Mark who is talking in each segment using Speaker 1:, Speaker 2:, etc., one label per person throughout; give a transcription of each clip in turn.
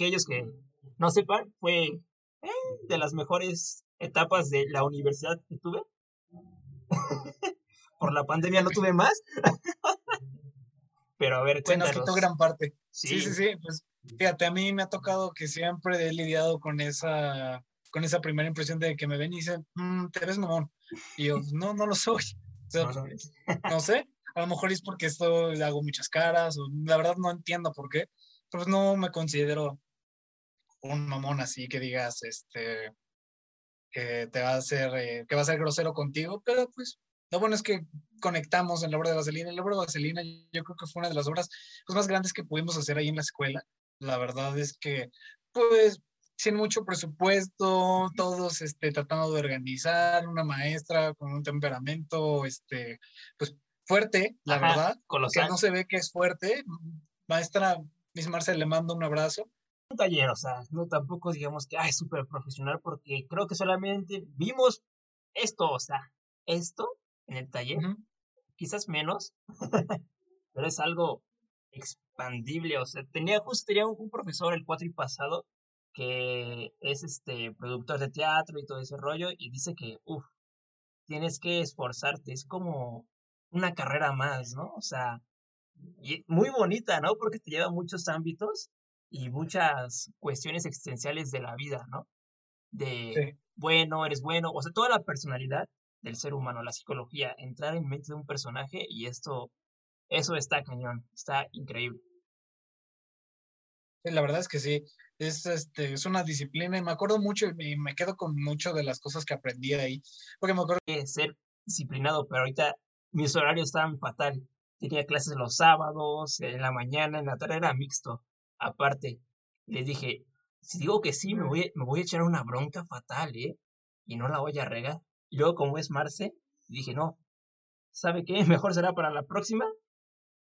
Speaker 1: aquellos que no sepan, fue eh, de las mejores etapas de la universidad que tuve. Por la pandemia no tuve más. Pero a ver,
Speaker 2: Se nos quitó gran parte. Sí. sí, sí, Pues fíjate, a mí me ha tocado que siempre he lidiado con esa, con esa primera impresión de que me ven y dicen, mm, te ves mamón. Y yo, no, no lo soy. no, sé, a lo mejor es porque esto le hago muchas caras, o la verdad no entiendo por qué, pero no me considero un mamón así que digas, este, que te va a hacer, eh, que va a ser grosero contigo, pero pues lo bueno es que conectamos en la obra de Vaselina. La obra de Vaselina yo creo que fue una de las obras pues, más grandes que pudimos hacer ahí en la escuela. La verdad es que, pues, sin mucho presupuesto, todos este, tratando de organizar, una maestra con un temperamento, este, pues, fuerte, la verdad, que no se ve que es fuerte. Maestra Miss Marcel, le mando un abrazo
Speaker 1: un taller, o sea, no tampoco digamos que, ay, súper profesional, porque creo que solamente vimos esto, o sea, esto en el taller, quizás menos, pero es algo expandible, o sea, tenía justo tenía un, profesor el cuatro y pasado que es este productor de teatro y todo ese rollo y dice que, uff, tienes que esforzarte, es como una carrera más, ¿no? O sea, y muy bonita, ¿no? Porque te lleva a muchos ámbitos y muchas cuestiones existenciales de la vida, ¿no? De bueno, eres bueno, o sea, toda la personalidad del ser humano, la psicología, entrar en mente de un personaje y esto, eso está cañón, está increíble.
Speaker 2: la verdad es que sí, es, este, es una disciplina y me acuerdo mucho y me quedo con mucho de las cosas que aprendí ahí, porque me acuerdo
Speaker 1: que ser disciplinado, pero ahorita mis horarios estaban fatal. Tenía clases los sábados, en la mañana, en la tarde era mixto. Aparte, les dije, si digo que sí, me voy, me voy a echar una bronca fatal, ¿eh? Y no la voy a regar. Y luego, como es Marce, dije, no, ¿sabe qué? Mejor será para la próxima.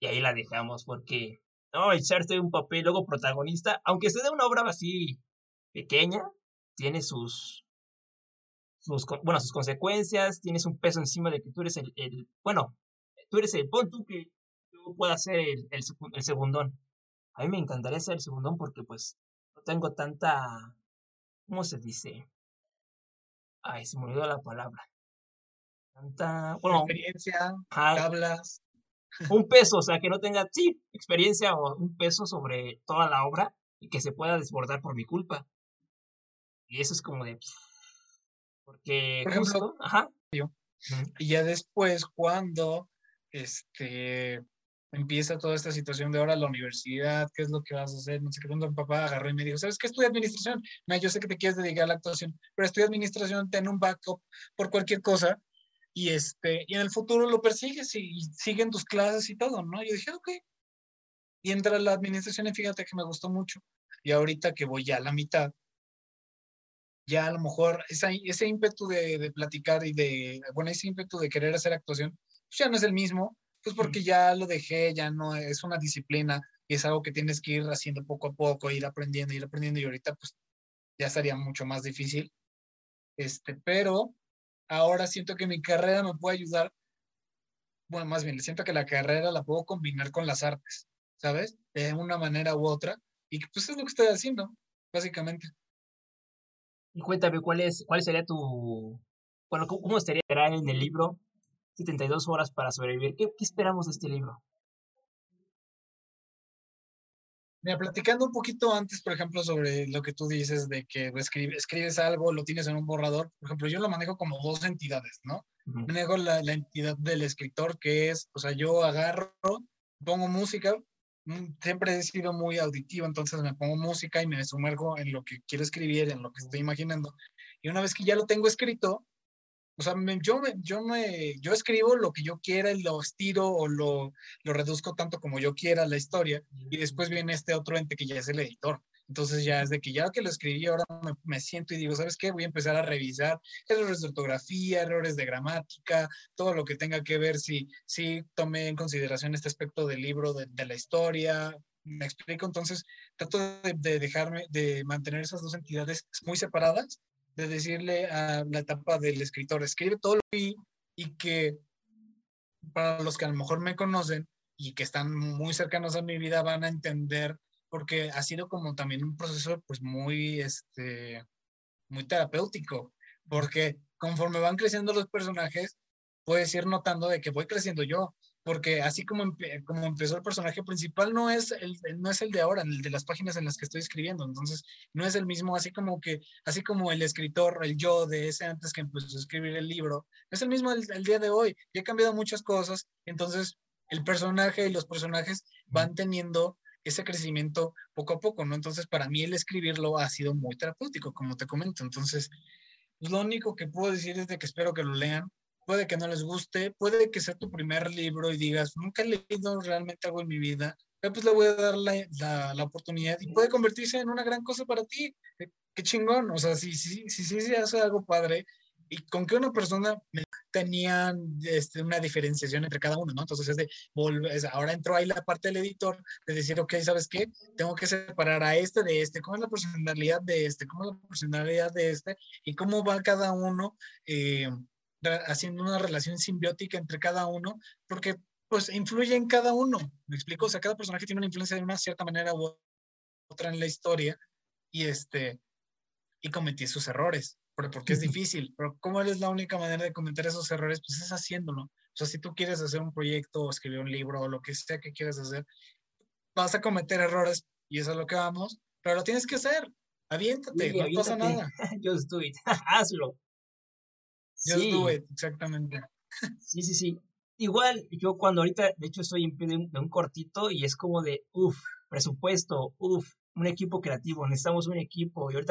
Speaker 1: Y ahí la dejamos, porque, no, echarse un papel luego protagonista, aunque sea de una obra así pequeña, tiene sus, sus, bueno, sus consecuencias, tienes un peso encima de que tú eres el, el bueno, tú eres el, pon tú que tú puedas ser el, el, el segundón. A mí me encantaría ser el segundón porque pues no tengo tanta, ¿cómo se dice? Ay, se me olvidó la palabra.
Speaker 2: Tanta, bueno, experiencia, hablas.
Speaker 1: Un peso, o sea, que no tenga, sí, experiencia o un peso sobre toda la obra y que se pueda desbordar por mi culpa. Y eso es como de, porque,
Speaker 2: por ejemplo, ajá. Y ya después, cuando este empieza toda esta situación de ahora la universidad, qué es lo que vas a hacer, no sé qué, cuando mi papá agarró y me dijo, ¿sabes qué estudia administración? Me, yo sé que te quieres dedicar a la actuación, pero estudia administración, ten un backup por cualquier cosa y, este, y en el futuro lo persigues y, siguen tus clases y todo, ¿no? Yo dije, ok. Y entra la administración y fíjate que me gustó mucho. Y ahorita que voy ya a la mitad, ya a lo mejor ese, ese ímpetu de, de platicar y de, bueno, ese ímpetu de querer hacer actuación, pues ya no es el mismo, pues porque ya lo dejé, ya no es una disciplina y es algo que tienes que ir haciendo poco a poco, ir aprendiendo, ir aprendiendo y ahorita pues ya estaría mucho más difícil. Este, pero ahora siento que mi carrera me puede ayudar, bueno, más bien, siento que la carrera la puedo combinar con las artes, ¿sabes? De una manera u otra y pues es lo que estoy haciendo, básicamente.
Speaker 1: Y cuéntame, ¿cuál, es, cuál sería tu, bueno, cómo estaría en el libro 72 horas para sobrevivir. ¿Qué, esperamos de este libro?
Speaker 2: Mira, platicando un poquito antes, por ejemplo, sobre lo que tú dices de que escribes, algo, lo tienes en un borrador. Por ejemplo, yo lo manejo como dos entidades, ¿no? Manejo la, la, entidad del escritor, que es, o sea, yo agarro, pongo música, mm, siempre he sido muy auditivo, entonces me pongo música y me sumergo en lo que quiero escribir, en lo que estoy imaginando. Y una vez que ya lo tengo escrito, o sea, yo, me, yo, me, yo escribo lo que yo quiera y lo estiro o lo, lo reduzco tanto como yo quiera la historia y después viene este otro ente que ya es el editor. Entonces ya es de que ya que lo escribí, ahora me, siento y digo, ¿sabes qué? Voy a empezar a revisar errores de ortografía, errores de gramática, todo lo que tenga que ver si, si tomé en consideración este aspecto del libro, de, de la historia. Me explico, entonces trato de, de, dejarme, de mantener esas dos entidades muy separadas de decirle a la etapa del escritor, escribe todo lo que y que para los que a lo mejor me conocen y que están muy cercanos a mi vida van a entender porque ha sido como también un proceso pues muy, este, muy terapéutico, porque conforme van creciendo los personajes, puedes ir notando de que voy creciendo yo, porque así como, como empezó el personaje principal, no es, el, no es el de ahora, el de las páginas en las que estoy escribiendo, entonces no es el mismo, así como que, así como el escritor, el yo de ese antes que empezó a escribir el libro, es el mismo el, día de hoy, y he cambiado muchas cosas, entonces el personaje y los personajes van teniendo ese crecimiento poco a poco, ¿no? Entonces, para mí el escribirlo ha sido muy terapéutico, como te comento. Entonces, lo único que puedo decir es de que espero que lo lean, puede que no les guste, puede que sea tu primer libro y digas, nunca he leído realmente algo en mi vida, pero pues le voy a dar la, la, oportunidad y puede convertirse en una gran cosa para ti. Qué chingón, o sea, si sí, si, si, si, hace algo padre y con que una persona tenían este, una diferenciación entre cada uno, ¿no? Entonces es de, ahora entró ahí la parte del editor de decir, ok, ¿sabes qué? Tengo que separar a este de este, ¿cómo es la personalidad de este? ¿Cómo es la personalidad de este? Y cómo va cada uno eh, haciendo una relación simbiótica entre cada uno, porque pues influye en cada uno, ¿me explico? O sea, cada personaje tiene una influencia de una cierta manera u otra en la historia y este, y cometí sus errores, porque es difícil, pero ¿cómo es la única manera de cometer esos errores? Pues es haciéndolo. O sea, si tú quieres hacer un proyecto o escribir un libro o lo que sea que quieras hacer, vas a cometer errores y eso es lo que vamos, pero lo tienes que hacer. Aviéntate, no pasa nada.
Speaker 1: Just do it, hazlo.
Speaker 2: Just do it, exactamente.
Speaker 1: Sí, sí, sí. Igual, yo cuando ahorita, de hecho, estoy en pie de un, cortito y es como de, uff, presupuesto, uff, un equipo creativo, necesitamos un equipo. Y ahorita